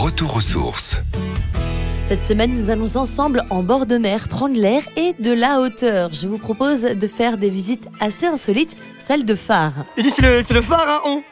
Retour aux sources. Cette semaine, nous allons ensemble en bord de mer prendre l'air et de la hauteur. Je vous propose de faire des visites assez insolites, celles de phare. Il c'est le, c'est le pharaon.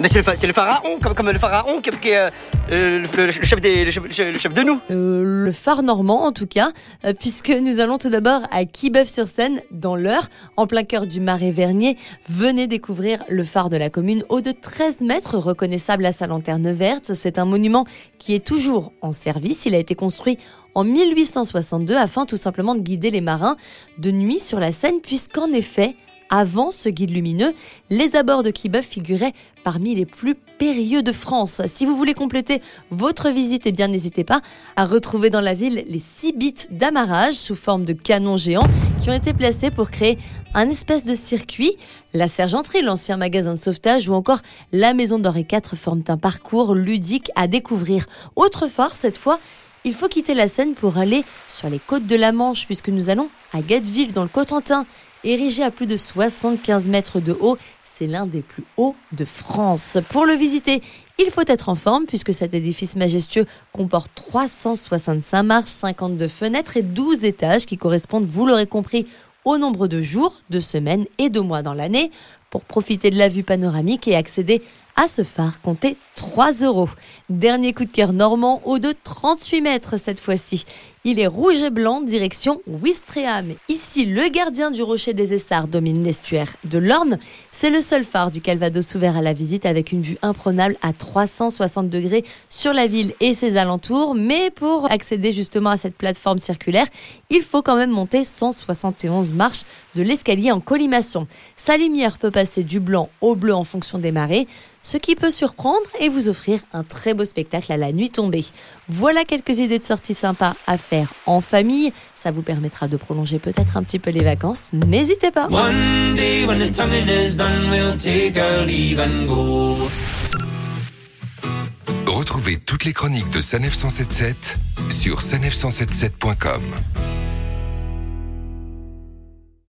Mais C'est le, le pharaon, comme, comme le pharaon qui, est le chef de nous. Euh, le phare normand en tout cas, euh, puisque nous allons tout d'abord à Quibeuf-sur-Seine, dans l'Eure, en plein cœur du marais Vernier. Venez découvrir le phare de la commune, haut de 13 mètres, reconnaissable à sa lanterne verte. C'est un monument qui est toujours en service. Il a été construit en 1862 afin tout simplement de guider les marins de nuit sur la Seine, puisqu'en effet, avant ce guide lumineux, les abords de Quibeuf figuraient parmi les plus périlleux de France. Si vous voulez compléter votre visite, eh bien n'hésitez pas à retrouver dans la ville les six bits d'amarrage sous forme de canons géants qui ont été placés pour créer un espèce de circuit. La Sergenterie, l'ancien magasin de sauvetage ou encore la maison d'Henri IV forment un parcours ludique à découvrir. Autre phare cette fois, il faut quitter la Seine pour aller sur les côtes de la Manche puisque nous allons à Guetteville dans le Cotentin. Érigé à plus de 75 mètres de haut, c'est l'un des plus hauts de France. Pour le visiter, il faut être en forme puisque cet édifice majestueux comporte 365 marches, 52 fenêtres et 12 étages qui correspondent, vous l'aurez compris, au nombre de jours, de semaines et de mois dans l'année. Pour profiter de la vue panoramique et accéder à ce phare, comptez 3 euros. Dernier coup de cœur normand, haut de 38 mètres cette fois-ci. Il est rouge et blanc, direction Ouistreham. Ici, le gardien du rocher des Essarts domine l'estuaire de l'Orne. C'est le seul phare du Calvados ouvert à la visite avec une vue imprenable à 360 degrés sur la ville et ses alentours. Mais pour accéder justement à cette plateforme circulaire, il faut quand même monter 171 marches de l'escalier en colimaçon. Sa lumière peut passer du blanc au bleu en fonction des marées, ce qui peut surprendre et vous offrir un très beau spectacle à la nuit tombée. Voilà quelques idées de sorties sympas à faire en famille. Ça vous permettra de prolonger peut-être un petit peu les vacances. N'hésitez pas. One day when the tonguing is done, we'll take our leave and go. Retrouvez toutes les chroniques de Sanef 177 sur sanef177.com.